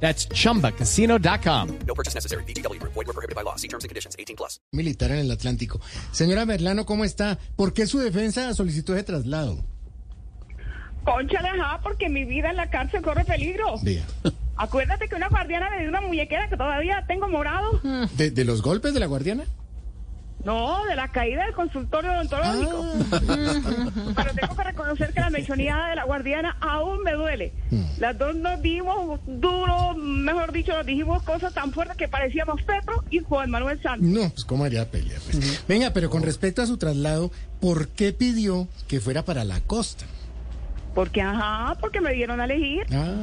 That's chumbacasino.com. No purchase necessary. BGW. Void were prohibited by law. See terms and conditions. 18 plus. militar en el Atlántico. Señora Merlano, ¿cómo está? ¿Por qué su defensa solicitó ese traslado? Conchale, ajá, porque mi vida en la cárcel corre peligro. Vea. Acuérdate que una guardiana me dio una muñequera que todavía tengo morado. ¿De, de los golpes de la guardiana? No, de la caída del consultorio odontológico. Pero tengo que reconocer que la mechoneada de la guardiana aún me duele. Las dos nos dimos duro, mejor dicho, nos dijimos cosas tan fuertes que parecíamos Petro y Juan Manuel Santos. No, pues cómo haría pelea. pues? Venga, pero con respecto a su traslado, ¿por qué pidió que fuera para la costa? Porque, ajá, porque me dieron a elegir. Ah,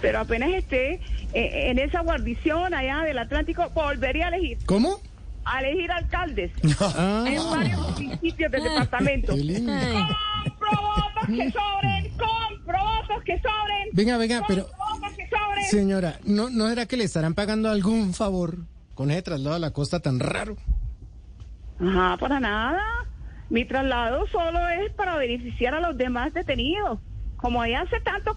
Pero apenas esté eh, en esa guarnición allá del Atlántico, volvería a elegir. ¿cómo? A elegir alcaldes Ah, en varios municipios del departamento. compro votos que sobren, compro votos que sobren. Venga, venga, pero compro votos que sobren. señora, ¿no, ¿no será que le estarán pagando algún favor con ese traslado a la costa tan raro? Ajá, para nada. Mi traslado solo es para beneficiar a los demás detenidos. Como allá hace tanto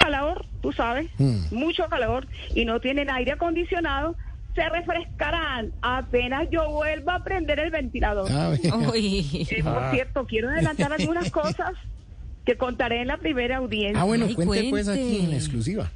Calor, tú sabes, mucho calor, y no tienen aire acondicionado, se refrescarán apenas yo vuelva a prender el ventilador. Ah. Eh, por cierto, quiero adelantar algunas cosas que contaré en la primera audiencia. Ah, bueno, Ay, cuente pues cuente. aquí en la exclusiva.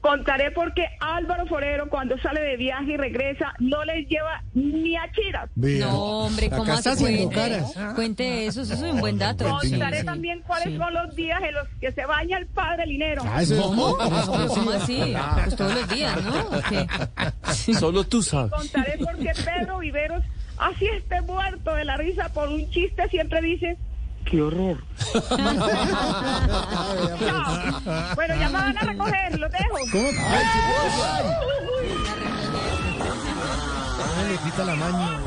Contaré porque Álvaro Forero cuando sale de viaje y regresa no les lleva ni a Chira. Vea. No, hombre, ¿cómo hace? Cuente, caras. cuente eso, eso es un buen dato. Contaré Sí, también cuáles sí. son los días en los que se baña el padre Linero. Ah, eso ¿Cómo? ¿Cómo, exclusiva. así? Pues todos los días, ¿no? Solo tú sabes. Contaré por qué Pedro Viveros, así esté muerto de la risa por un chiste, siempre dice, ¡qué horror! Chao. Bueno, ya me van a recoger, los dejo. ¿Cómo? Ay, Ay, le quita la mano.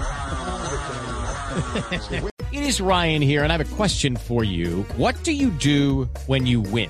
It is Ryan here, and I have a question for you. What do you do when you win?